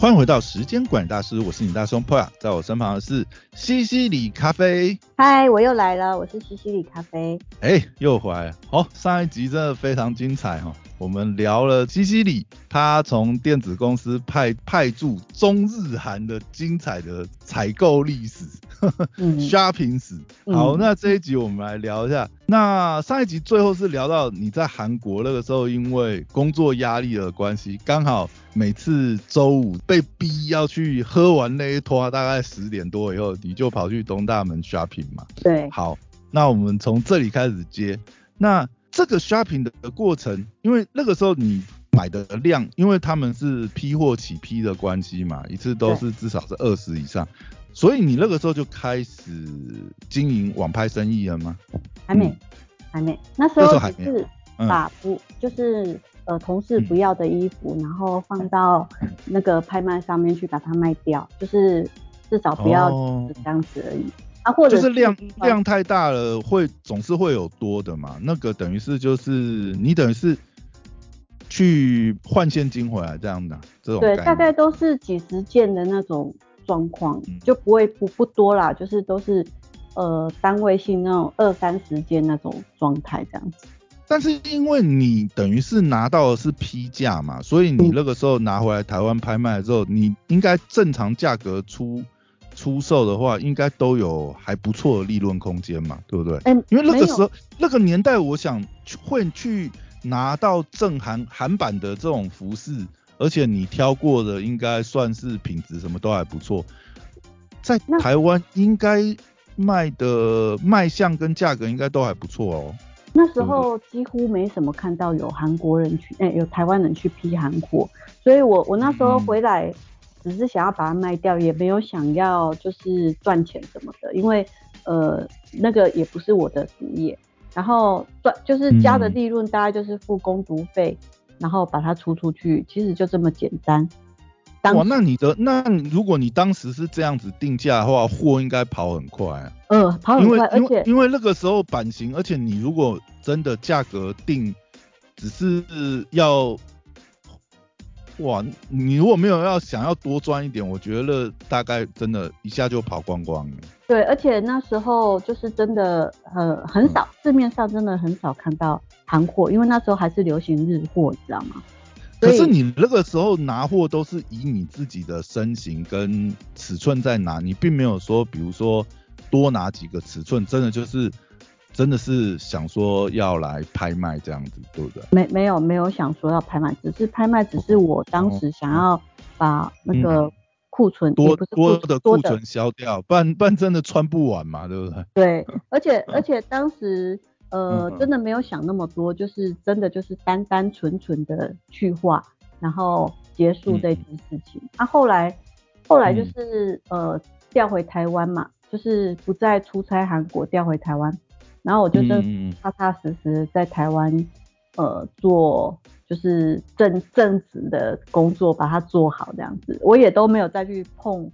欢迎回到时间管理大师，我是你大松 Poya，在我身旁的是西西里咖啡。嗨，我又来了，我是西西里咖啡。哎，又回来了。好，上一集真的非常精彩哈，我们聊了西西里，他从电子公司派派驻中日韩的精彩的采购历史。Shopping 死，好，那这一集我们来聊一下。那上一集最后是聊到你在韩国那个时候，因为工作压力的关系，刚好每次周五被逼要去喝完那一拖，大概十点多以后，你就跑去东大门 shopping 嘛。对。好，那我们从这里开始接。那这个 shopping 的过程，因为那个时候你买的量，因为他们是批货起批的关系嘛，一次都是至少是二十以上。所以你那个时候就开始经营网拍生意了吗？还没，还没。那时候还是把不就是呃同事不要的衣服，然后放到那个拍卖上面去把它卖掉，就是至少不要这样子而已。啊，或者就是量量太大了，会总是会有多的嘛。那个等于是就是你等于是去换现金回来这样的这种。对，大概都是几十件的那种。状况就不会不不多啦，就是都是呃单位性那种二三十件那种状态这样子。但是因为你等于是拿到的是批价嘛，所以你那个时候拿回来台湾拍卖之后，你应该正常价格出出售的话，应该都有还不错的利润空间嘛，对不对？嗯，因为那个时候那个年代，我想会去拿到正韩韩版的这种服饰。而且你挑过的应该算是品质什么都还不错，在台湾应该卖的卖相跟价格应该都还不错哦。那时候几乎没什么看到有韩国人去，哎，有台湾人去批韩货，所以我我那时候回来只是想要把它卖掉，也没有想要就是赚钱什么的，因为呃那个也不是我的主业，然后赚就是加的利润大概就是付工读费。然后把它出出去，其实就这么简单。哇，那你的那如果你当时是这样子定价的话，货应该跑很快啊。嗯，跑很快，而且因为那个时候版型，而且你如果真的价格定，只是要。哇，你如果没有要想要多赚一点，我觉得大概真的一下就跑光光了。对，而且那时候就是真的呃很少，市面上真的很少看到韩货，因为那时候还是流行日货，你知道吗？可是你那个时候拿货都是以你自己的身形跟尺寸在拿，你并没有说比如说多拿几个尺寸，真的就是。真的是想说要来拍卖这样子，对不对？没没有没有想说要拍卖，只是拍卖，只是我当时想要把那个库存多多的库存销掉，不然不然真的穿不完嘛，对不对？对，而且而且当时呃真的没有想那么多，就是真的就是单单纯纯的去画，然后结束这件事情。啊，后来后来就是呃调回台湾嘛，就是不再出差韩国，调回台湾。然后我就真踏踏实实在台湾，呃，做就是正正职的工作，把它做好这样子。我也都没有再去碰，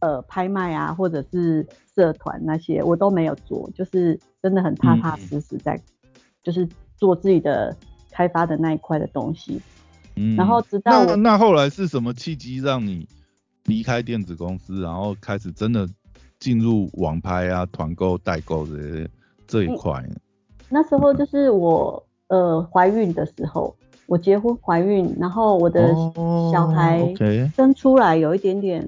呃，拍卖啊，或者是社团那些，我都没有做，就是真的很踏踏实实在，就是做自己的开发的那一块的东西。嗯。然后直到那那后来是什么契机让你离开电子公司，然后开始真的进入网拍啊、团购、代购这些？这一块，那时候就是我呃怀孕的时候，我结婚怀孕，然后我的小孩生出来有一点点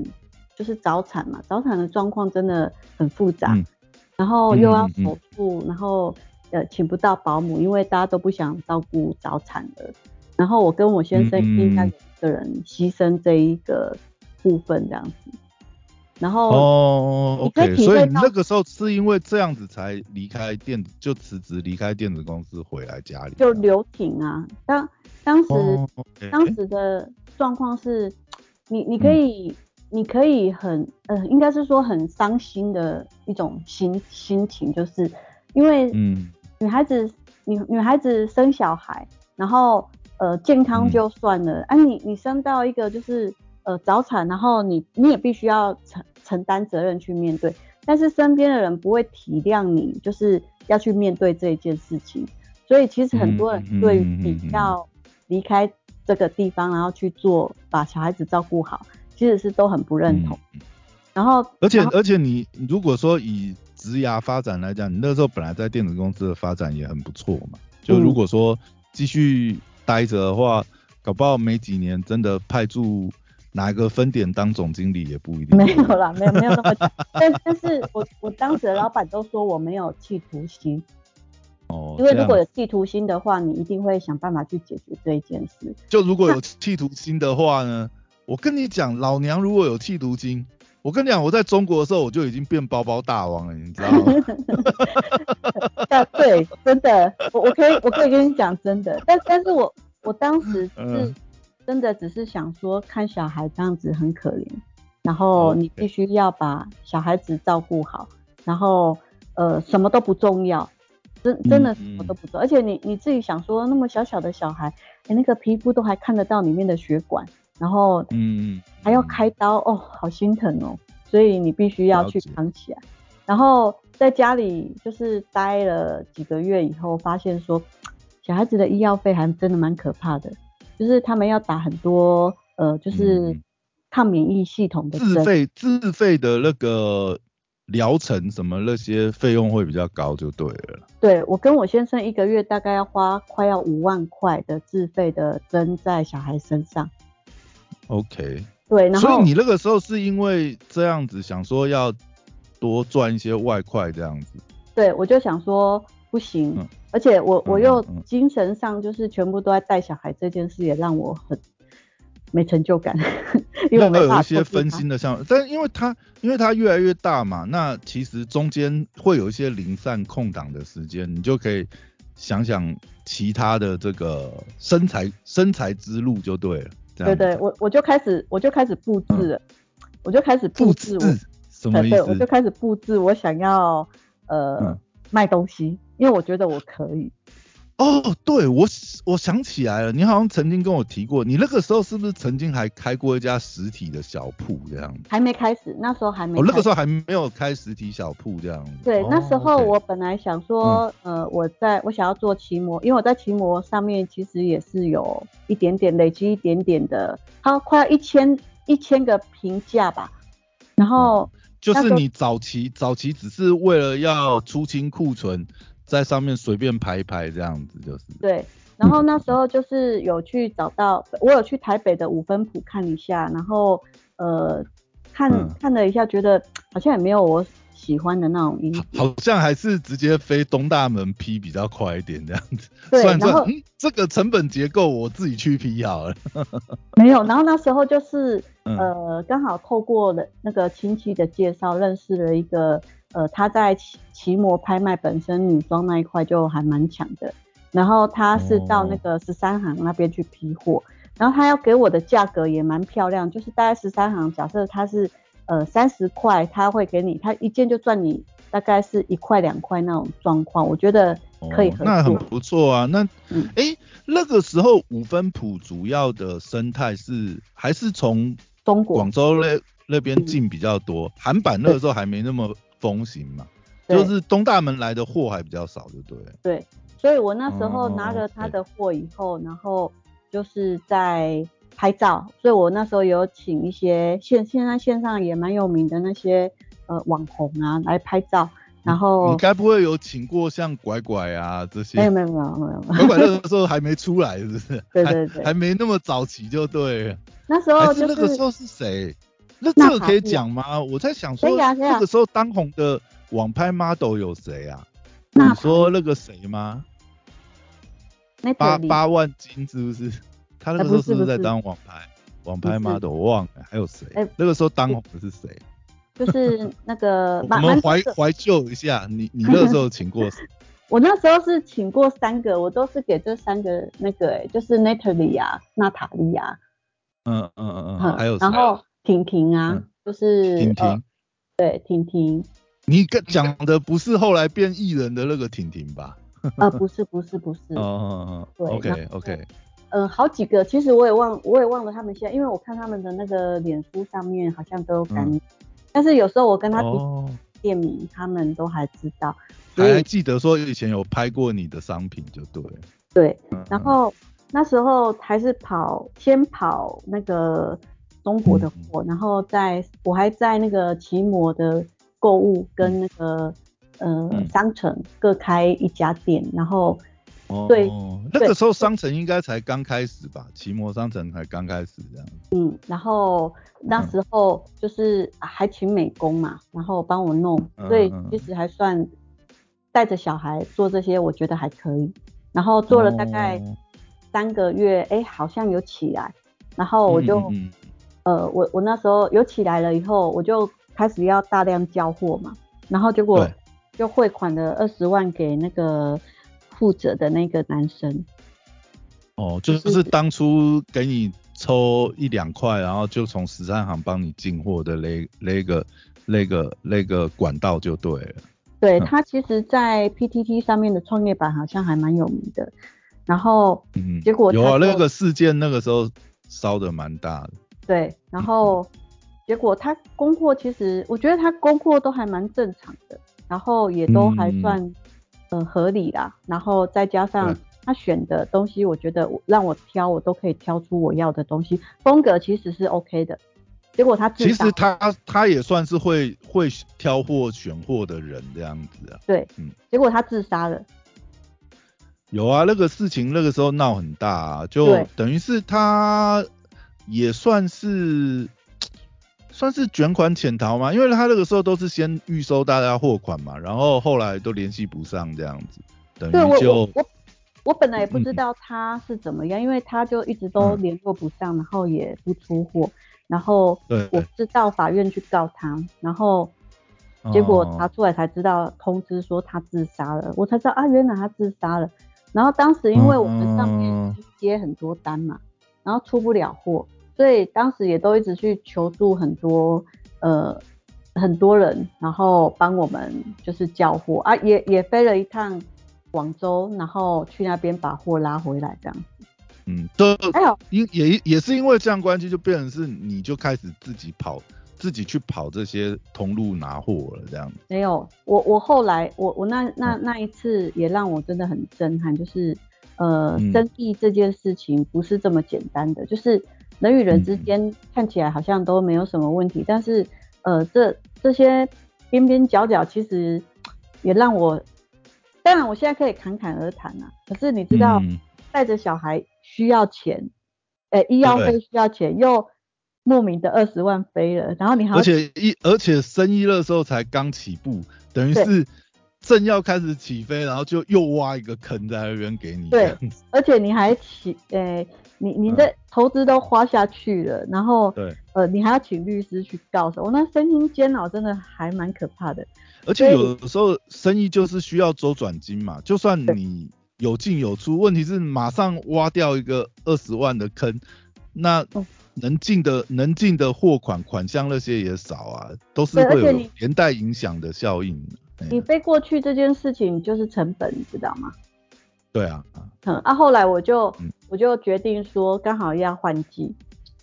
就是早产嘛，早产的状况真的很复杂，然后又要手术，然后呃请不到保姆，因为大家都不想照顾早产的，然后我跟我先生应该一个人牺牲这一个部分这样子。然后哦，OK，所以那个时候是因为这样子才离开电子，就辞职离开电子公司回来家里。就留停啊，当当时当时的状况是，你你可以你可以很呃，应该是说很伤心的一种心心情，就是因为嗯，女孩子女女孩子生小孩，然后呃健康就算了，哎你你生到一个就是呃早产，然后你你也必须要承承担责任去面对，但是身边的人不会体谅你，就是要去面对这一件事情。所以其实很多人对于比较离开这个地方，然后去做把小孩子照顾好，其实是都很不认同。然后，而且而且你如果说以职涯发展来讲，你那时候本来在电子公司的发展也很不错嘛。就如果说继续待着的话，搞不好没几年真的派驻哪一个分点当总经理也不一定。没有啦，没有没有那么。但但是我我当时的老板都说我没有企图心。哦。因为如果有企图心的话，你一定会想办法去解决这一件事。就如果有企图心的话呢，我跟你讲，老娘如果有企图心。我跟你讲，我在中国的时候我就已经变包包大王了，你知道吗？对，真的，我我可以我可以跟你讲真的，但但是我我当时是真的只是想说，看小孩这样子很可怜，然后你必须要把小孩子照顾好，然后呃什么都不重要，真真的什么都不重要，而且你你自己想说，那么小小的小孩，哎那个皮肤都还看得到里面的血管。然后，嗯，还要开刀哦，好心疼哦，所以你必须要去扛起来。然后在家里就是待了几个月以后，发现说小孩子的医药费还真的蛮可怕的，就是他们要打很多呃，就是抗免疫系统的自费自费的那个疗程，什么那些费用会比较高，就对了。对我跟我先生一个月大概要花快要五万块的自费的针在小孩身上。OK，对，然后所以你那个时候是因为这样子想说要多赚一些外快这样子，对，我就想说不行，而且我我又精神上就是全部都在带小孩这件事也让我很没成就感，因为有一些分心的项目，但因为他因为他越来越大嘛，那其实中间会有一些零散空档的时间，你就可以想想其他的这个身材身材之路就对了。对对，我我就开始我就开始布置了，我就开始布置我什么意思？我就开始布置我想要呃卖东西，因为我觉得我可以。哦，对我我想起来了，你好像曾经跟我提过，你那个时候是不是曾经还开过一家实体的小铺这样子？还没开始，那时候还没。我那个时候还没有开实体小铺这样子。对，那时候我本来想说，呃，我在我想要做骑模，因为我在骑模上面其实也是有一点点累积一点点的，它快要一千一千个评价吧。然后就是你早期早期只是为了要出清库存。在上面随便排一排这样子就是。对，然后那时候就是有去找到，我有去台北的五分埔看一下，然后呃看看了一下，觉得好像也没有我喜欢的那种衣服。好像还是直接飞东大门批比较快一点这样子。对，然后这个成本结构我自己去批好了。没有，然后那时候就是呃刚好透过了那个亲戚的介绍，认识了一个。呃，他在奇奇摩拍卖本身女装那一块就还蛮强的，然后他是到那个十三行那边去批货，然后他要给我的价格也蛮漂亮，就是大概十三行，假设他是呃三十块，他会给你，他一件就赚你大概是一块两块那种状况，我觉得可以合作。那很不错啊，那哎那个时候五分埔主要的生态是还是从中国广州那那边进比较多，韩版那个时候还没那么。风行嘛，就是东大门来的货还比较少，对不对？对，所以我那时候拿了他的货以后，然后就是在拍照，所以我那时候有请一些现现在线上也蛮有名的那些呃网红啊来拍照，然后你该不会有请过像拐拐啊这些？没有没有没有没有，拐拐那个时候还没出来，是不是？对对对，还没那么早期就对。那时候就是那个时候是谁？那这个可以讲吗？我在想说，那个时候当红的网拍 model 有谁啊？你说那个谁吗？八八万金是不是？他那个时候是不是在当网拍网拍 model？我忘了还有谁？那个时候当红的是谁？就是那个我们怀怀旧一下，你你那时候请过谁？我那时候是请过三个，我都是给这三个那个哎，就是 Natalie 啊，娜塔莉啊。嗯嗯嗯嗯，还有然后。婷婷啊，就是婷婷，对婷婷，你跟讲的不是后来变艺人的那个婷婷吧？啊，不是不是不是，哦哦哦，对，OK OK，嗯，好几个，其实我也忘我也忘了他们现在，因为我看他们的那个脸书上面好像都改，但是有时候我跟他提店名，他们都还知道，还记得说以前有拍过你的商品就对，对，然后那时候还是跑先跑那个。中国的货，然后在我还在那个奇摩的购物跟那个呃商城各开一家店，然后对，那个时候商城应该才刚开始吧，奇摩商城才刚开始这样。嗯，然后那时候就是还请美工嘛，然后帮我弄，所以其实还算带着小孩做这些，我觉得还可以。然后做了大概三个月，哎，好像有起来，然后我就。呃，我我那时候有起来了以后，我就开始要大量交货嘛，然后结果就汇款了二十万给那个负责的那个男生。哦，就是当初给你抽一两块，然后就从十三行帮你进货的那那个那个那个管道就对了。对他其实，在 PTT 上面的创业板好像还蛮有名的，然后嗯，结果有啊，那个事件那个时候烧的蛮大的。对，然后结果他供货，其实我觉得他供货都还蛮正常的，然后也都还算呃合理啦。然后再加上他选的东西，我觉得让我挑，我都可以挑出我要的东西，风格其实是 OK 的。结果他其实他他也算是会会挑货选货的人这样子啊。对，嗯。结果他自杀了。有啊，那个事情那个时候闹很大，啊，就等于是他。也算是 算是卷款潜逃嘛，因为他那个时候都是先预收大家货款嘛，然后后来都联系不上这样子，等于就我我本来也不知道他是怎么样，因为他就一直都联络不上，然后也不出货，然后我是到法院去告他，然后结果查出来才知道通知说他自杀了，我才知道啊，原来他自杀了，然后当时因为我们上面接很多单嘛，然后出不了货。所以当时也都一直去求助很多呃很多人，然后帮我们就是交货啊，也也飞了一趟广州，然后去那边把货拉回来这样子。嗯，都还有因也也是因为这样关系，就变成是你就开始自己跑，自己去跑这些通路拿货了这样子。没有，我我后来我我那那那一次也让我真的很震撼，就是呃生意这件事情不是这么简单的，就是。人与人之间看起来好像都没有什么问题，但是呃，这这些边边角角其实也让我，当然我现在可以侃侃而谈啊。可是你知道，带着小孩需要钱，呃，医药费需要钱，又莫名的二十万飞了，然后你还而且一而且生意那时候才刚起步，等于是正要开始起飞，然后就又挖一个坑在那边给你。对，而且你还起，呃。你你的投资都花下去了，然后对，呃，你还要请律师去告诉我，那身心煎熬真的还蛮可怕的。而且有时候生意就是需要周转金嘛，就算你有进有出，问题是马上挖掉一个二十万的坑，那能进的能进的货款款项那些也少啊，都是会有连带影响的效应。你飞过去这件事情就是成本，你知道吗？对啊，嗯，啊，后来我就我就决定说，刚好要换季，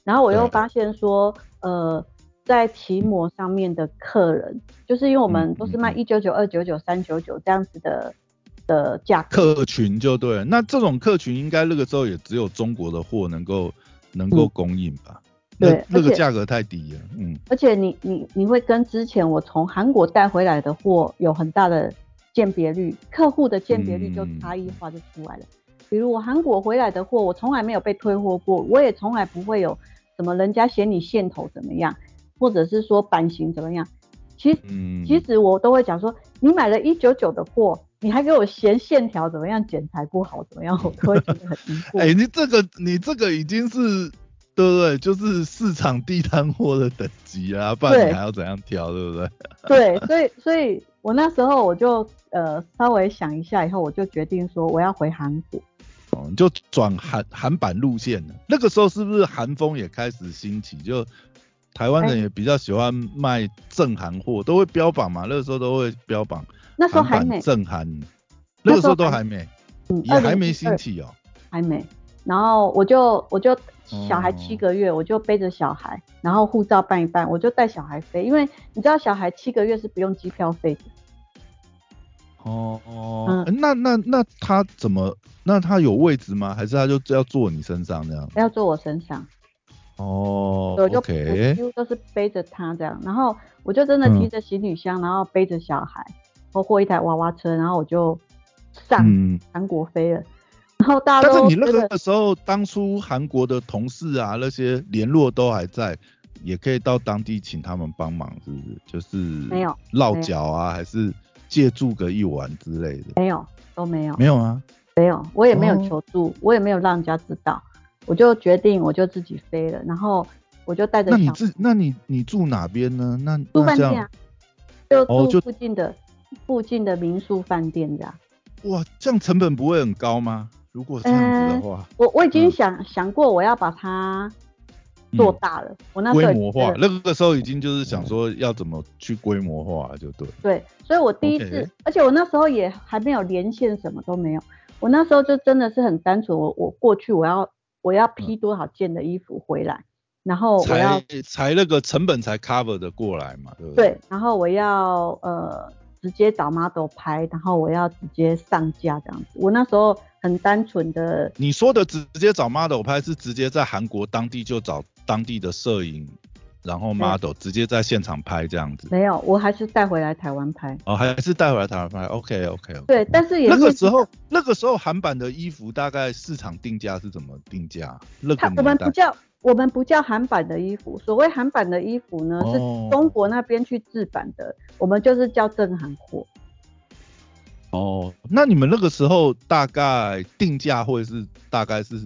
然后我又发现说，呃，在骑模上面的客人，就是因为我们都是卖一九九、二九九、三九九这样子的的价格，客群就对，那这种客群应该那个时候也只有中国的货能够能够供应吧？对，那个价格太低了，嗯，而且你你你会跟之前我从韩国带回来的货有很大的。鉴别率，客户的鉴别率就差异化就出来了。比如我韩国回来的货，我从来没有被退货过，我也从来不会有什么人家嫌你线头怎么样，或者是说版型怎么样。其实其实我都会讲说，你买了一九九的货，你还给我嫌线条怎么样，剪裁不好怎么样，我都会觉得很疑惑。哎，你这个你这个已经是对不对？就是市场地摊货的等级啊，不然你还要怎样挑，对不对？对，所以所以我那时候我就。呃，稍微想一下以后，我就决定说我要回韩国。哦，你就转韩韩版路线了。那个时候是不是韩风也开始兴起？就台湾人也比较喜欢卖正韩货，都会标榜嘛。那个时候都会标榜。那时候还没正韩，那个时候都还没，也还没兴起哦。还没。然后我就我就小孩七个月，我就背着小孩，然后护照办一办，我就带小孩飞，因为你知道小孩七个月是不用机票费的。哦哦，那那那他怎么？那他有位置吗？还是他就要坐你身上这样？要坐我身上。哦，我就几乎都是背着他这样，然后我就真的嗯提着行李箱，然后背着小孩，包括一台娃娃车，然后我就上嗯，韩国飞了。然后大家都但是你那个时候，当初韩国的同事啊，那些联络都还在，也可以到当地请他们帮忙，是不是？就是没有落脚啊，还是借住个一晚之类的？没有都没有没有啊，没有，我也没有哦求助，我也没有让人家知道，我就决定我就自己飞了，然后我就带着那你小自那你你住哪边呢？那住饭店啊，就住附近的、附近的民宿饭店这样。哇，这样成本不会很高吗？如果这样子的话，我我已经嗯想、想过我要把它做大了，我那规模化，那个时候已经就是想说要怎么去规模化，就对。对，所以我第一次而且我那时候也还没有连线，什么都没有。我那时候就真的是很单纯，我我过去我要我要批多少件的衣服回来，然后我要才才那个成本才 cover 的过来嘛，对不对，然后我要呃直接找 model 拍，然后我要直接上架这样子。我那时候很单纯的，你说的直直接找 model 拍是直接在韩国当地就找当地的摄影，然后 model 直接在现场拍这样子。没有，我还是带回来台湾拍。哦，还是带回来台湾拍？OK OK OK。对，但是也那个时候，那个时候韩版的衣服大概市场定价是怎么定价？那个我们不叫我们不叫韩版的衣服，所谓韩版的衣服呢、哦是中国那边去制版的，我们就是叫正韩货。哦，那你们那个时候大概定价会是大概是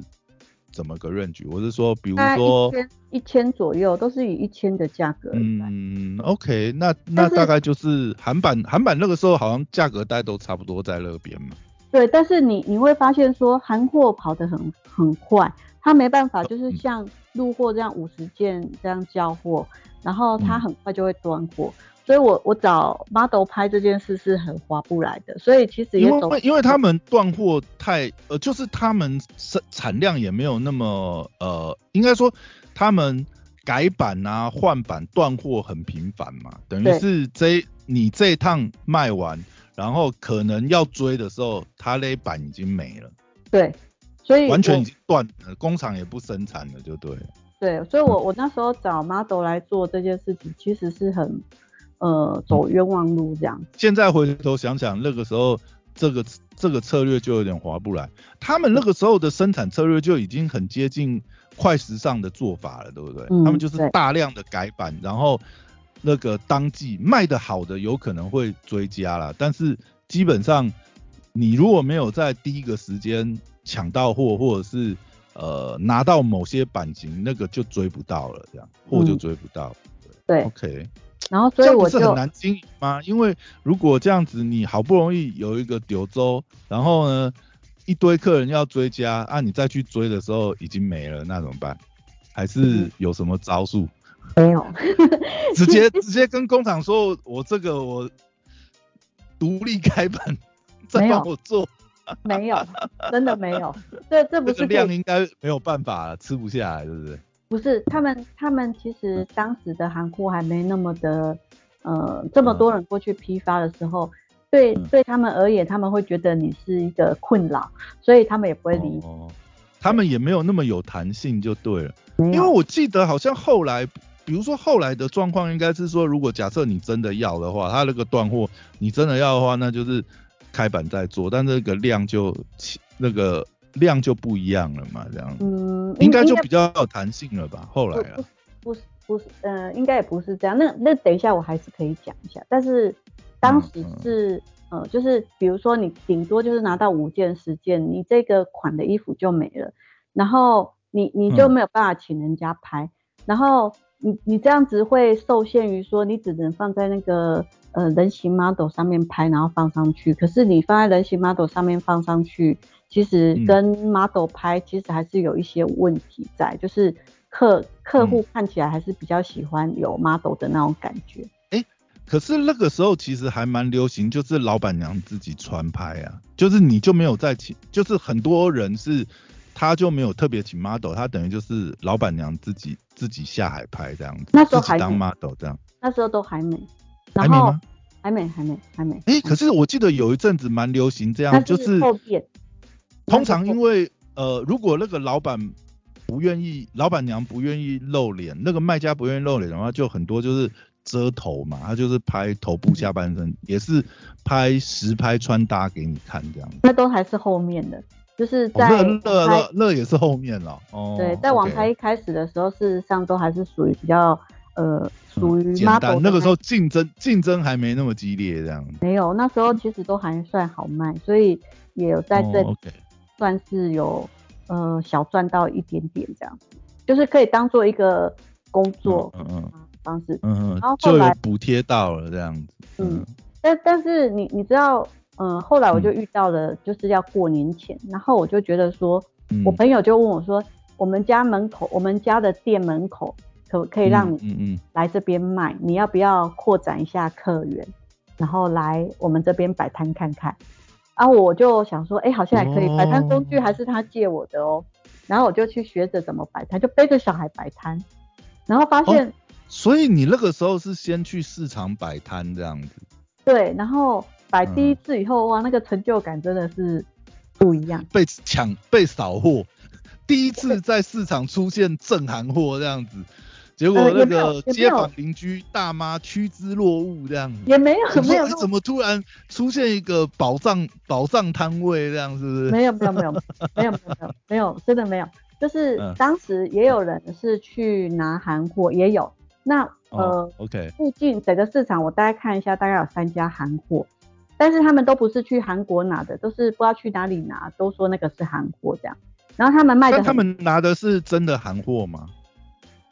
怎么个 range？我是说，比如说，千一千左右，都是以一千的价格。嗯，嗯，OK，那那大概就是韩版韩版那个时候好像价格带都差不多在那边嘛。对，但是你你会发现说韩货跑得很很快，它没办法就是嗯像入货这样五十件这样交货，然后它嗯很快就会断货。所以我我找 model 拍这件事是很划不来的，所以其实也因为因为他们断货太呃，就是他们生产量也没有那么呃，应该说他们改版啊换版断货很频繁嘛，等于是这你这一趟卖完，然后可能要追的时候，他那一版已经没了，对，所以完全已经断了，工厂也不生产了，就对了。对，所以我我那时候找 model 来做这件事情，其实是很呃走冤枉路这样。现在回头想想，那个时候这个这个策略就有点划不来。他们那个时候的生产策略就已经很接近快时尚的做法了，对不对？嗯他们就是大量的改版，然后那个当季卖的好的有可能会追加啦，但是基本上你如果没有在第一个时间抢到货，或者是呃拿到某些版型，那个就追不到了，这样货就嗯追不到。对，OK。然后所以我就很难经营吗？因为如果这样子，你好不容易有一个柳州，然后呢一堆客人要追加，啊，你再去追的时候已经没了，那怎么办？还是嗯有什么招数？没有，直接直接跟工厂说，我这个我独立开本，再帮我做，没有，真的没有。这这不是量应该没有办法吃不下来，对不对？不是他们，他们其实当时的韩库还没那么的，呃，这么多人过去批发的时候，对嗯对他们而言，他们会觉得你是一个困扰，所以他们也不会理你。哦，他们也没有那么有弹性，就对了。因为我记得好像后来，比如说后来的状况应该是说，如果假设你真的要的话，他那个断货，你真的要的话，那就是开板再做，但那个量就那个量就不一样了嘛，这样、嗯，应该就比较有弹性了吧？后来啊不，是不是，呃，应该也不是这样。那那等一下我还是可以讲一下，但是当时嗯嗯是、呃，就是比如说你顶多就是拿到五件十件，你这个款的衣服就没了，然后你你就嗯没有办法请人家拍，然后你你这样子会受限于说你只能放在那个呃人形 model 上面拍，然后放上去，可是你放在人形 model 上面放上去，其实嗯跟 model 拍其实还是有一些问题在，就是客客嗯户看起来还是比较喜欢有 model 的那种感觉。可是那个时候其实还蛮流行，就是老板娘自己穿拍啊，就是你就没有在请，就是很多人是他就没有特别请 model，他等于就是老板娘自己自己下海拍这样子，那时候还当 model 这样，那时候都还没，还没吗？还没还没还没。哎、可是我记得有一阵子蛮流行这样，那就是后变，通常因为为呃，如果那个老板不愿意，老板娘不愿意露脸，那个卖家不愿意露脸的话，就很多就是遮头嘛，他就是拍头部下半身，也是拍实拍穿搭给你看这样。那都还是后面的，就是在乐乐乐也是后面了。哦。对，在网拍一开始的时候，事实上都还是属于比较呃属于简单，那个时候竞争竞争还没那么激烈这样。没有，那时候其实都还算好卖，所以也有在这算是有。呃，小赚到一点点这样子，就是可以当做一个工作嗯嗯方式，嗯嗯，然后后来补贴到了这样子，嗯，但但是你你知道，嗯，后来我就遇到了，就是要过年前，然后我就觉得说，我朋友就问我说，我们家门口，我们家的店门口可可以让你嗯嗯来这边卖，你要不要扩展一下客源，然后来我们这边摆摊看看。然后我就想说，哎，好像还可以摆摊工具，还是他借我的哦。然后我就去学着怎么摆摊，就背着小孩摆摊，然后发现。所以你那个时候是先去市场摆摊这样子。对，然后摆第一次以后，哇，那个成就感真的是不一样。被抢，被扫货，第一次在市场出现正行货这样子。结果那个街坊邻居大妈趋之若鹜这样子，也没有没有，怎么突然出现一个宝藏宝藏摊位这样，是不是？没有没有没有没有没有没有真的没有，就是当时也有人是去拿韩货，也有那呃，OK，附近整个市场我大概看一下，大概有三家韩货，但是他们都不是去韩国拿的，都是不知道去哪里拿，都说那个是韩货这样，然后他们卖的，他们拿的是真的韩货吗？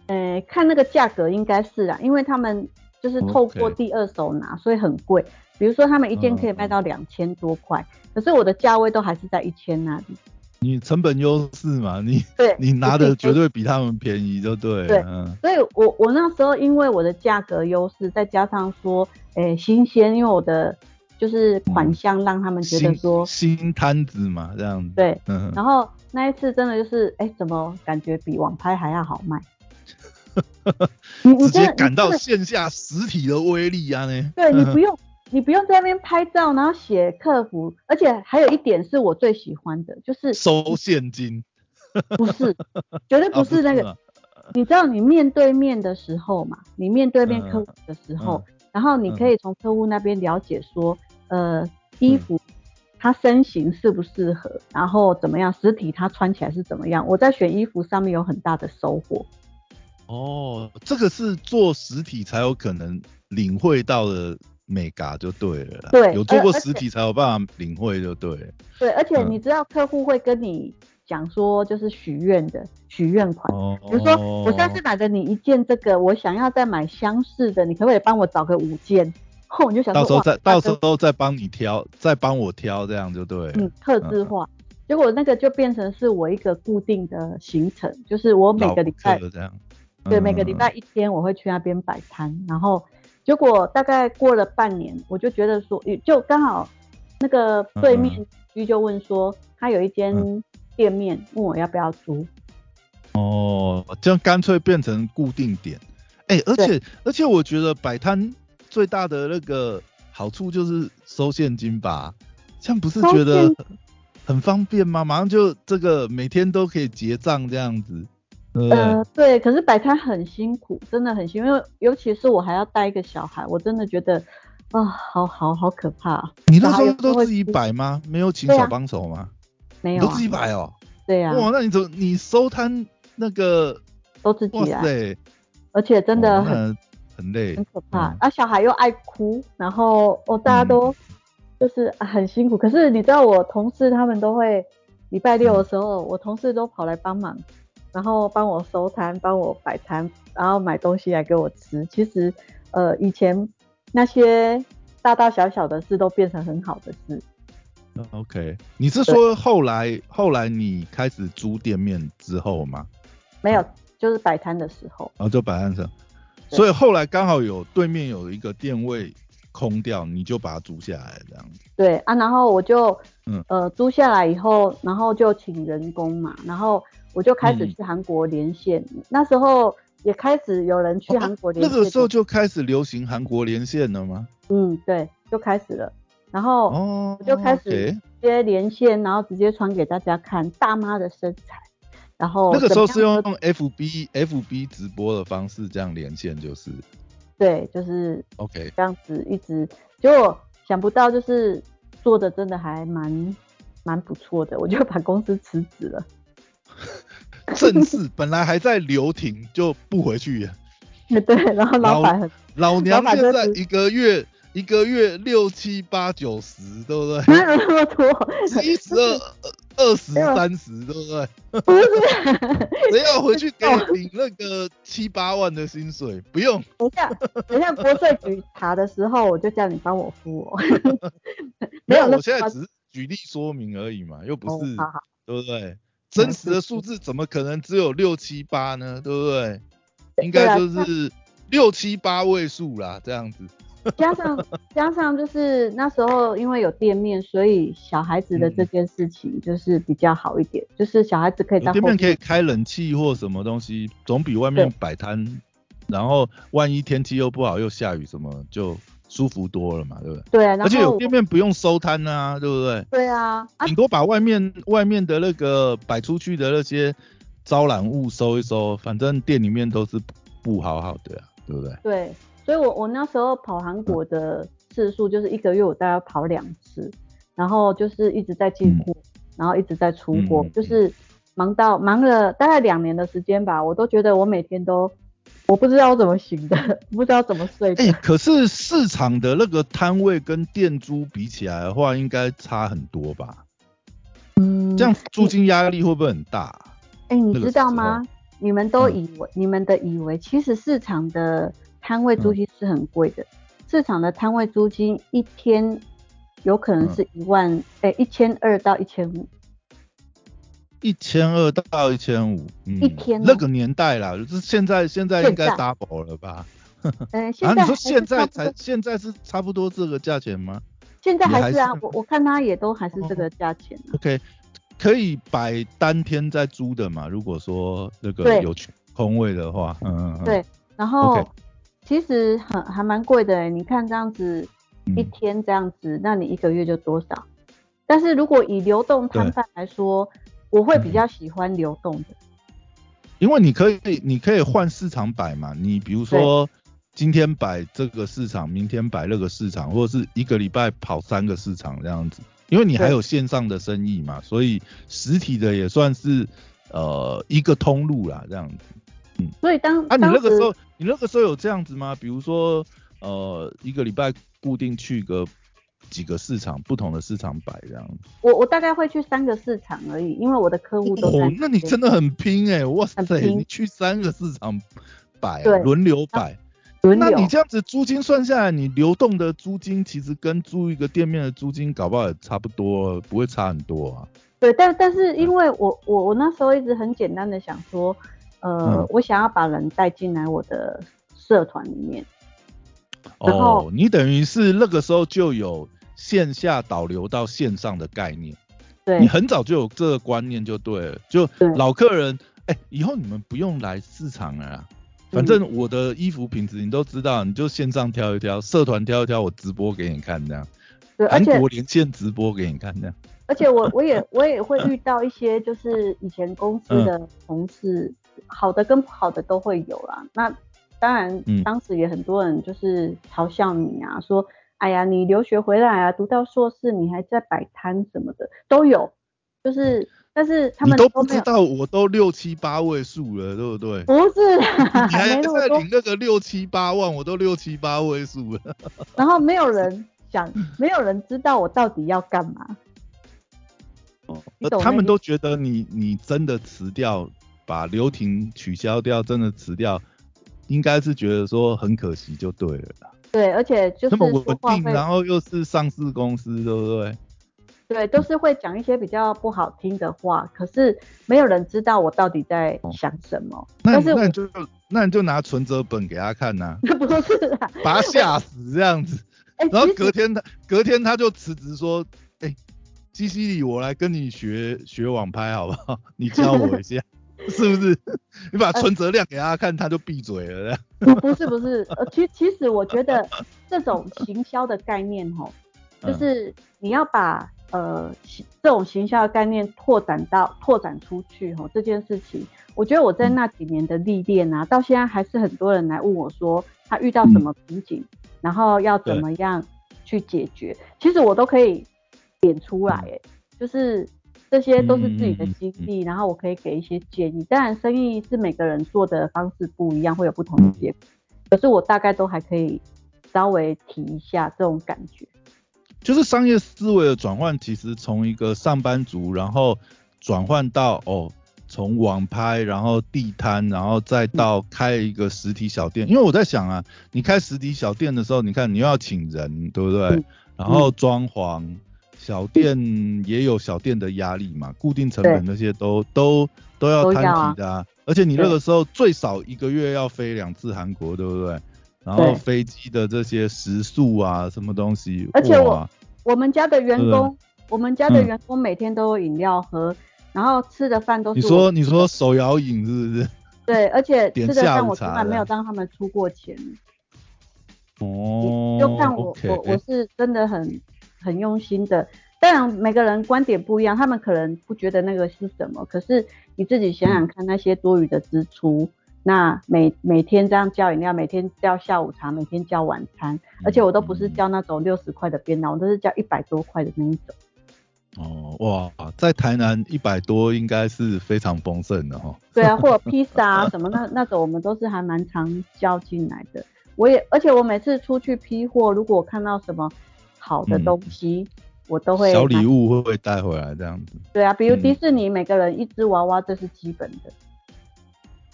呃，看那个价格应该是啊，因为他们就是透过第二手拿，所以很贵。比如说他们一件可以卖到两千多块，可是我的价位都还是在一千那里。你成本优势嘛，你对，你拿的绝对比他们便宜，就对。对，所以我我那时候因为我的价格优势，再加上说，哎，新鲜，因为我的就是款项让他们觉得说新摊子嘛，这样子。对，嗯。然后那一次真的就是，哎，怎么感觉比网拍还要好卖？直接感到线下实体的威力啊！呢，对你不 用，你不用在那边拍照，然后写客服，而且还有一点是我最喜欢的，就是收现金。不是，绝对不是那个。你知道，你面对面的时候嘛，你面对面客户的时候，然后你可以从客户那边了解说，呃，衣服他身形适不适合，然后怎么样，实体他穿起来是怎么样。我在选衣服上面有很大的收获。哦，这个是做实体才有可能领会到的美嘎就对了。对，有做过实体才有办法领会就对。对，而且你知道客户会跟你讲说，就是许愿的许愿款，比如说我上次买的你一件这个，我想要再买相似的，你可不可以帮我找个五件？后 我就想到时候再到时候再帮你挑，再帮我挑，这样就对。嗯，特制化，结果那个就变成是我一个固定的行程，就是我每个礼拜这样。对，每个礼拜一天我会去那边摆摊，然后结果大概过了半年，我就觉得说，就刚好那个对面居就问说，他有一间店面，问我要不要租。哦，这样干脆变成固定点。哎，而且而且我觉得摆摊最大的那个好处就是收现金吧，这样不是觉得很方便吗？马上就这个每天都可以结账这样子。呃，对，可是摆摊很辛苦，真的很辛苦，因为尤其是我还要带一个小孩，我真的觉得啊，好好好可怕。你那时候都自己摆吗？没有请小帮手吗？没有，都自己摆哦。对呀。哇，那你怎么你收摊那个都自己来？对。而且真的很很累，很可怕。啊，小孩又爱哭，然后哦，大家都就是很辛苦。可是你知道，我同事他们都会礼拜六的时候，我同事都跑来帮忙。然后帮我收摊，帮我摆摊，然后买东西来给我吃。其实，呃，以前那些大大小小的事都变成很好的事。OK，你是说后来后来你开始租店面之后吗？没有，就是摆摊的时候。然后就摆摊时，所以后来刚好有对面有一个店位空掉，你就把它租下来这样子。对啊，然后我就嗯呃租下来以后，然后就请人工嘛，然后。我就开始去韩国连线，那时候也开始有人去韩国连线。那个时候就开始流行韩国连线了吗？嗯，对，就开始了。然后我就开始接连线，然后直接传给大家看大妈的身材，然后那个时候是用用 FB FB 直播的方式这样连线，就是对，就是 OK。这样子一直，结果想不到就是做的真的还蛮蛮不错的，我就把公司辞职了。正式本来还在留停，就不回去了。对，然后老板很老娘现在一个月一个月六七八九十，对不对？哪有那么多？七十二二十三十，对不对？不是，谁要回去给你领那个七八万的薪水？不用，等一下，等一下国税局查的时候，我就叫你帮我付我。没有，我现在只是举例说明而已嘛，又不是，哦好好对不对？真实的数字怎么可能只有六七八呢？对不对？应该就是六七八位数啦，这样子。加上加上就是那时候因为有店面，所以小孩子的这件事情就是比较好一点，就是小孩子可以在店面可以面。开冷气或什么东西，总比外面对摆摊，然后万一天气又不好又下雨什么，就舒服多了嘛，对不对？对而且有店面不用收摊啊，对不对？对啊啊顶多把外面外面的那个摆出去的那些招揽物收一收，反正店里面都是不好好的啊，对不对？对，所以我我那时候跑韩国的次数就是一个月我大概跑两次，然后就是一直在进货，然后一直在出货，就是忙到忙了大概两年的时间吧，我都觉得我每天都我不知道怎么行的，不知道怎么睡的。哎、可是市场的那个摊位跟店租比起来的话，应该差很多吧？嗯这样租金压力会不会很大啊、哎、你知道吗？你们都嗯以为、你们的以为，其实市场的摊位嗯租金是很贵的。市场的摊位租金一天有可能嗯是一万，哎、一千二到一千五。一千二到一千五，嗯，一天哦。那个年代啦，就是现在现在应该 double 了吧？嗯，现 啊，你说在现在才现在是差不多这个价钱吗？现在还还是啊，是我我看他也都还是这哦。个价钱啊、？OK，可以摆单天在租的嘛？如果说那个有空位的话，嗯嗯嗯，对，然后其实很还蛮贵的欸，你看这样子一嗯天这样子，那你一个月就多少？但是如果以流动摊贩来说，我会比嗯较喜欢流动的。因为你可以你可以换市场摆嘛，你比如说今天摆这个市场，明天摆那个市场，或者是一个礼拜跑三个市场这样子，因为你还有线上的生意嘛，所以实体的也算是呃一个通路啦，这样子。嗯所以当啊，你那个时候你那个时候有这样子吗？比如说呃一个礼拜固定去个几个市场，不同的市场摆这样子。我我大概会去三个市场而已，因为我的客户都在哦，那你真的很拼哎、哇塞你去三个市场摆、啊，轮流摆。轮流那你。这样子租金算下来，你流动的租金其实跟租一个店面的租金搞不好也差不多，不会差很多啊。对，但但是因为我我我那时候一直很简单的想说，呃，嗯我想要把人带进来我的社团里面。哦，你等于是那个时候就有线下导流到线上的概念，对你，很早就有这个观念就对了。就老客人，哎、以后你们不用来市场了啦。反嗯正我的衣服品质你都知道，你就线上挑一挑，社团挑一挑，我直播给你看这样，韩且国连线直播给你看这样。而且我我也 我也会遇到一些就是以前公司的同事，好的跟不好的都会有啦。那当然嗯，当时也很多人就是嘲笑你啊，说哎呀你留学回来啊，读到硕士你还在摆摊什么的都有，就是但是他们都不知道，我都六七八位数了，对不对？不是啦你 还在领，那个六七八万，我都六七八位数了。然后没有人想，没有人知道我到底要干嘛。你呃懂那他们都觉得你你真的辞掉，把留停取消掉，真的辞掉，应该是觉得说很可惜就对了啦。对，而且就是那么稳定，然后又是上市公司，对不对？对，都是会讲一些比较不好听的话，可是没有人知道我到底在想什么。那你那你就那你就拿存折本给他看呐、不是啦，把他吓死这样子。哎、然后隔天他隔天他就辞职说，哎、西西里，我来跟你学学网拍好不好？你教我一下，是不是？你把存折量给他看，他就闭嘴了。不不是不是，呃，其其实我觉得这种行销的概念吼，嗯。就是你要把呃这种行销的概念拓展到拓展出去吼这件事情，我觉得我在那几年的历练啊，到现在还是很多人来问我说他遇到什么瓶颈，然后要怎么样去解决，其实我都可以点出来，哎，就是这些都是自己的经历，然后我可以给一些建议。当然，生意是每个人做的方式不一样，会有不同的结果，可是我大概都还可以。稍微提一下这种感觉，就是商业思维的转换，其实从一个上班族，然后转换到哦，从网拍，然后地摊，然后再到开一个实体小店。因为我在想啊，你开实体小店的时候，你看你又要请人，对不对？然后装潢，小店也有小店的压力嘛，固定成本那些都都都要摊提的啊。而且你那个时候最少一个月要飞两次韩国，对不对？然后飞机的这些食宿啊，什么东西？而且我我们家的员工，我们家的员工每天都有饮料喝，然后吃的饭都是你说你说手摇饮是不是？对，而且 吃的饭我从来没有让他们出过钱。哦，就看我我我是真的很很用心的。当然每个人观点不一样，他们可能不觉得那个是什么，可是你自己想想看，那些多余的支出。那每每天这样叫饮料，每天叫下午茶，每天叫晚餐，而且我都不是叫那种六十块的便当，我都是叫一百多块的那一种。哦，哇，在台南一百多应该是非常丰盛的哈。对啊，或者 披萨啊什么那那种，我们都是还蛮常叫进来的。我也，而且我每次出去批货，如果我看到什么好的东西，我都会小礼物会不会带回来这样子？对啊，比如迪士尼每个人一只娃娃，这是基本的。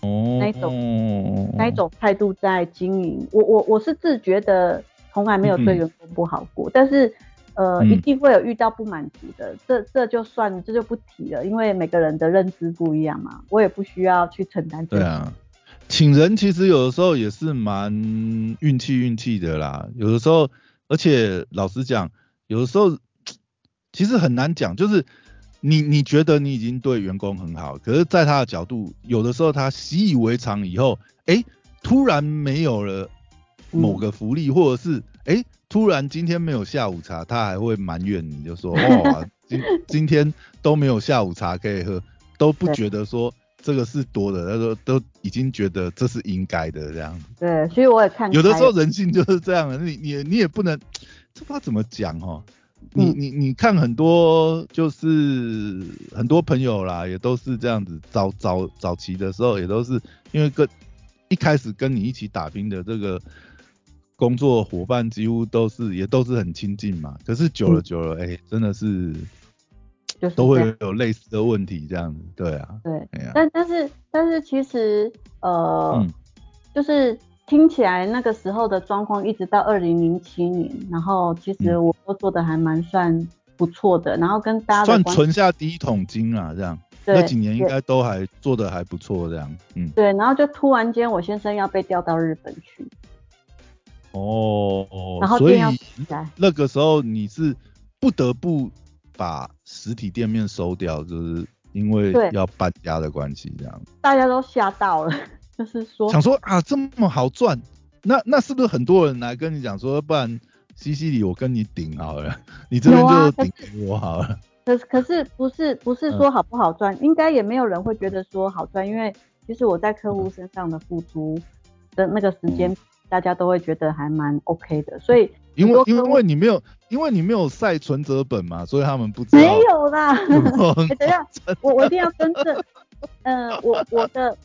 哦那一种那一种态度在经营，我我我是自觉的，从来没有对员工不好过，但是呃一定会有遇到不满足的，这这就算这就不提了，因为每个人的认知不一样嘛，我也不需要去承担。对啊，请人其实有的时候也是蛮运气运气的啦，有的时候，而且老实讲，有的时候其实很难讲，就是。你你觉得你已经对员工很好，可是，在他的角度，有的时候他习以为常以后，哎，突然没有了某个福利，或者是哎，突然今天没有下午茶，他还会埋怨你，就说哇，今今天都没有下午茶可以喝，都不觉得说这个是多的，他说都已经觉得这是应该的这样。对，所以我也看有的时候人性就是这样的，你你你也不能，这不知道怎么讲哦。你你你看很多就是很多朋友啦，也都是这样子，早早早期的时候也都是因为跟一开始跟你一起打拼的这个工作伙伴几乎都是也都是很亲近嘛，可是久了久了，哎，真的是都会有类似的问题这样子，对啊，对，但但是但是其实呃，就是。听起来那个时候的状况，一直到二零零七年，然后其实我都做的还蛮算不错的，然后跟大家算存下第一桶金啊，这样，那几年应该都还做的还不错，这样，嗯，对，然后就突然间我先生要被调到日本去，哦，然后所以那个时候你是不得不把实体店面收掉，就是因为要搬家的关系，这样，大家都吓到了。就是说，想说啊，这么好赚，那那是不是很多人来跟你讲说，不然西西里我跟你顶好了，你这边就顶我好了。可可是不是不是说好不好赚，应该也没有人会觉得说好赚，因为其实我在客户身上的付出的那个时间，大家都会觉得还蛮 OK 的，所以因为因为你没有因为你没有晒存折本嘛，所以他们不知道。没有啦，等下我我一定要更正。嗯，我我的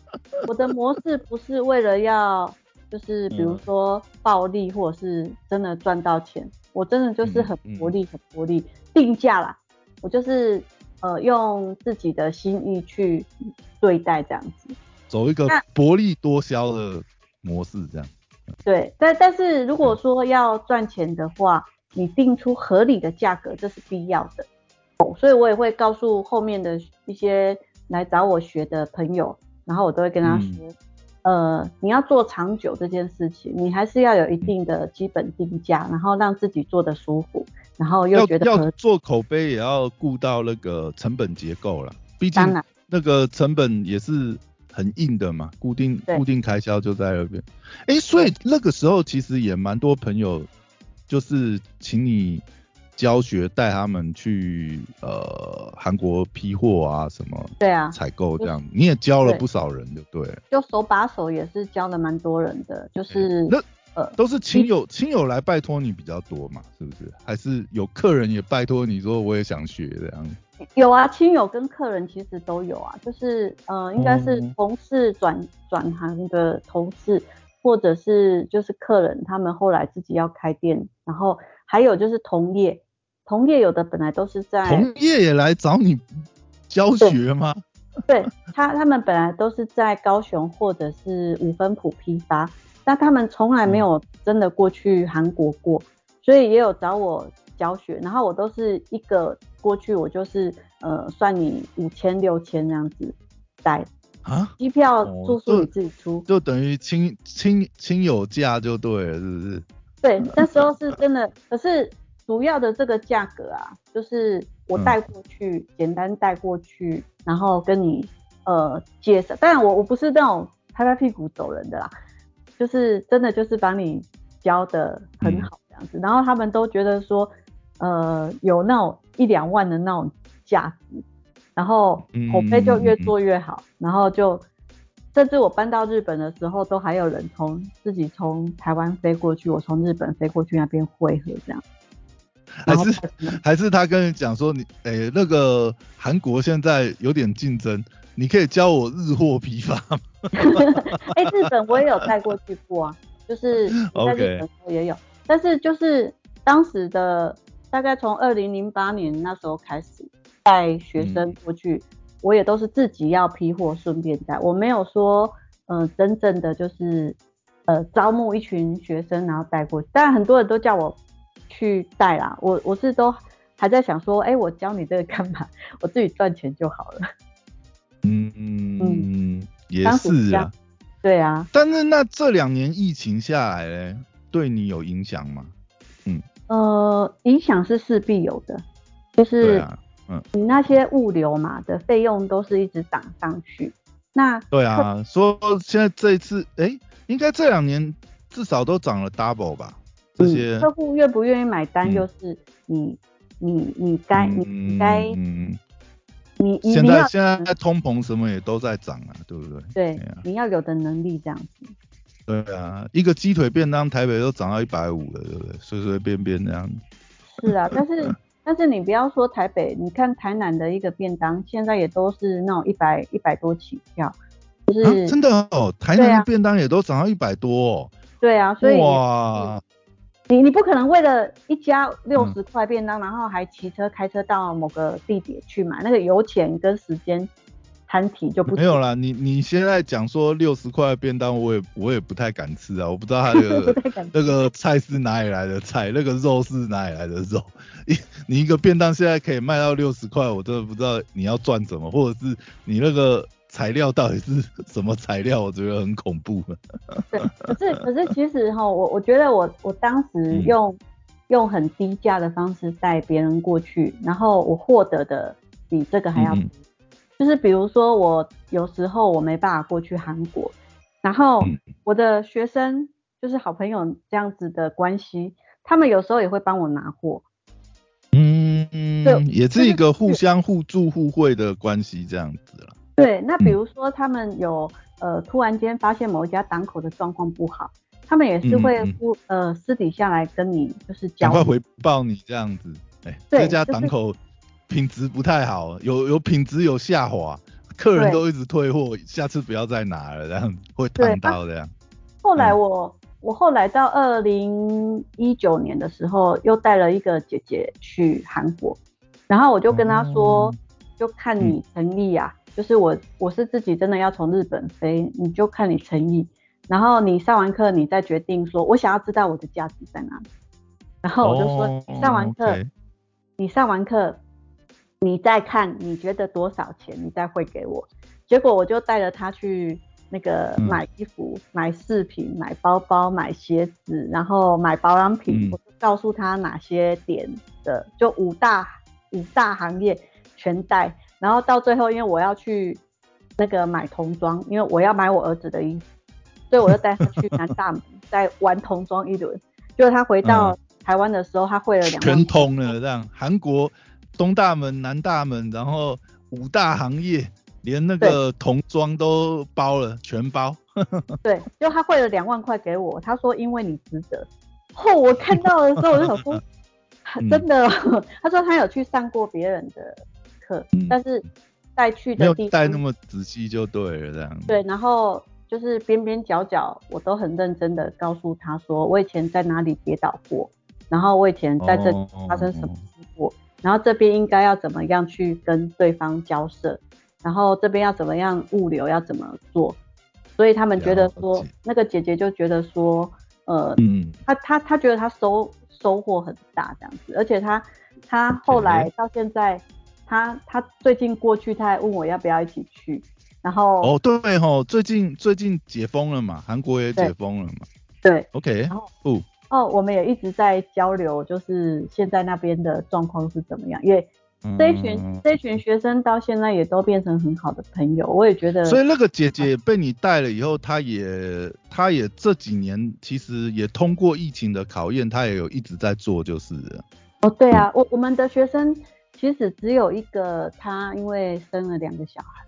我的模式不是为了要，就是比如说暴利或者是真的赚到钱，我真的就是很薄利很薄利定价啦，我就是呃用自己的心意去对待这样子，走一个薄利多销的模式这样。对，但但是如果说要赚钱的话，你定出合理的价格，这是必要的。哦所以我也会告诉后面的一些。来找我学的朋友，然后我都会跟他说，呃，你要做长久这件事情，你还是要有一定的基本定价，然后让自己做的舒服，然后又觉得要做口碑也要顾到那个成本结构了，毕竟那个成本也是很硬的嘛，固定固定开销就在那边。哎，所以那个时候其实也蛮多朋友就是请你教学带他们去呃韩国批货啊什么，对啊，采购这样，你也教了不少人，就对，就手把手也是教了蛮多人的，就是那呃都是亲友亲友来拜托你比较多嘛，是不是？还是有客人也拜托你说我也想学这样？有啊，亲友跟客人其实都有啊，就是呃应该是同事转转行的同事。或者是就是客人，他们后来自己要开店，然后还有就是同业，同业有的本来都是在同业也来找你教学吗？对他，他们本来都是在高雄或者是五分埔批发，但他们从来没有真的过去韩国过，所以也有找我教学，然后我都是一个过去，我就是呃算你五千六千这样子带。啊，机票住宿你自己出，就等于亲亲亲友价就对了，是不是？对，那时候是 真的，可是主要的这个价格啊，就是我带过去，简单带过去，然后跟你呃介绍。当然我我不是那种拍拍屁股走人的啦，就是真的就是把你教的很好这样子，然后他们都觉得说，呃，有那种一两万的那种价值。然后口碑就越做越好，然后就甚至我搬到日本的时候，都还有人从自己从台湾飞过去，我从日本飞过去那边汇合这样。还是还是他跟你讲说你诶那个韩国现在有点竞争，你可以教我日货批发吗？哎，日本我也有带过去过啊，就是 在日本也有，但是就是当时的大概从二零零八年那时候开始。带学生过去，我也都是自己要批货，顺便带。我没有说，嗯，真正的就是，呃，招募一群学生然后带过去。但很多人都叫我去带啦，我我是都还在想说，哎，我教你这个干嘛？我自己赚钱就好了。嗯嗯，也是啊。对啊。但是那这两年疫情下来嘞，对你有影响吗？嗯。呃，影响是势必有的，就是嗯。你那些物流嘛的费用都是一直涨上去，那对啊，说现在这一次，哎，应该这两年至少都涨了 double 吧？这些客户愿不愿意买单，就是你你你该你该嗯，你你现在现在通膨什么也都在涨啊，对不对？对，你要有的能力这样子。对啊，一个鸡腿便当台北都涨到一百五了，对不对？随随便便这样。是啊，但是。但是你不要说台北，你看台南的一个便当，现在也都是那种一百一百多起跳，就是真的哦，台南的便当也都涨到一百多哦。对啊，所以哇，你你不可能为了一家六十块便当，然后还骑车开车到某个地点去买，那个油钱跟时间。摊体就不没有啦，你你现在讲说六十块便当，我也我也不太敢吃啊，我不知道它 的那个菜是哪里来的菜，那个肉是哪里来的肉。你你一个便当现在可以卖到六十块，我真的不知道你要赚什么，或者是你那个材料到底是什么材料，我觉得很恐怖。对，可是可是其实哈，我我觉得我我当时用用很低价的方式带别人过去，然后我获得的比这个还要。就是比如说，我有时候我没办法过去韩国，然后我的学生就是好朋友这样子的关系，他们有时候也会帮我拿货。嗯，对，也是一个互相互助互惠的关系这样子了。对，那比如说他们有呃突然间发现某一家档口的状况不好，他们也是会互呃私底下来跟你就是赶快回报你这样子。哎，这家档口。品质不太好，有有品质有下滑，客人都一直退货，下次不要再拿了，这样会谈到这样。后来我我后来到二零一九年的时候，又带了一个姐姐去韩国，然后我就跟她说，就看你诚意啊，就是我我是自己真的要从日本飞，你就看你诚意，然后你上完课你再决定说，我想要知道我的价值在哪里，然后我就说，你上完课，你上完课。你再看，你觉得多少钱？你再汇给我。结果我就带着他去那个买衣服、买饰品、买包包、买鞋子，然后买保养品。我就告诉他哪些点的，就五大五大行业全带。然后到最后，因为我要去那个买童装，因为我要买我儿子的衣服，所以我就带他去南大门 再玩童装一轮。结果他回到台湾的时候，他汇了两全通了这样，韩国东大门、南大门，然后五大行业，连那个童装都包了，全包。对，就他汇了两万块给我，他说因为你值得。后我看到的时候，我就想说，真的，他说他有去上过别人的课，但是带去的地带那么仔细就对了这样。对，然后。就是边边角角，我都很认真的告诉他说，我以前在哪里跌倒过，然后我以前在这里发生什么然后这边应该要怎么样去跟对方交涉，然后这边要怎么样物流要怎么做，所以他们觉得说，那个姐姐就觉得说，呃，嗯，她她她觉得她收收获很大这样子，而且她她后来到现在，她她最近过去，她还问我要不要一起去。然后哦对吼，最近最近解封了嘛，韩国也解封了嘛。对，OK。然后哦哦，我们也一直在交流，就是现在那边的状况是怎么样？因为这一群这一群学生到现在也都变成很好的朋友，我也觉得。所以那个姐姐被你带了以后，她也她也这几年其实也通过疫情的考验，她也有一直在做，就是。哦，对啊，我我们的学生其实只有一个，她因为生了两个小孩。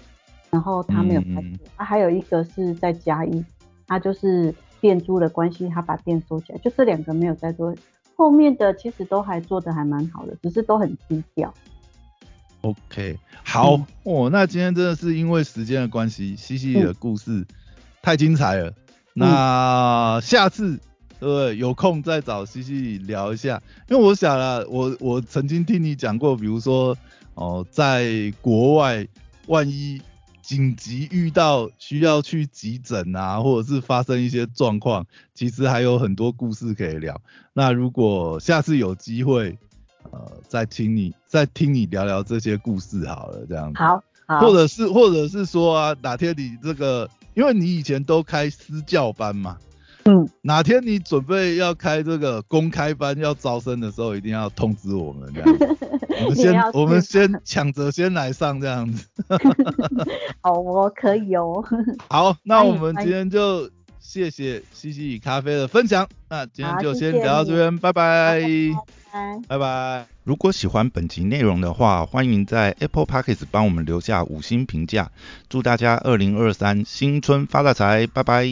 然后她没有开店，啊，还有一个是在嘉义，她就是店租的关系，他把店收起来，就这两个没有在做，后面的其实都还做的还蛮好的，只是都很低调。OK，好哦，那今天真的是因为时间的关系，西西的故事太精彩了，那下次对有空再找西西聊一下，因为我想了，我我曾经听你讲过，比如说哦，在国外万一。紧急遇到需要去急诊啊，或者是发生一些状况，其实还有很多故事可以聊。那如果下次有机会，呃，再听你再听你聊聊这些故事好了，这样子。好，或者是或者是说啊，哪天你这个，因为你以前都开私教班嘛。嗯，哪天你准备要开这个公开班要招生的时候，一定要通知我们这样。我们先我们先抢着先来上这样子。好，我可以哦。好，那我们今天就谢谢西西与咖啡的分享。那今天就先聊到这边，拜拜。拜拜拜。如果喜欢本集内容的话，欢迎在 Apple Podcast 帮我们留下五星评价。祝大家二零二三新春发大财，拜拜。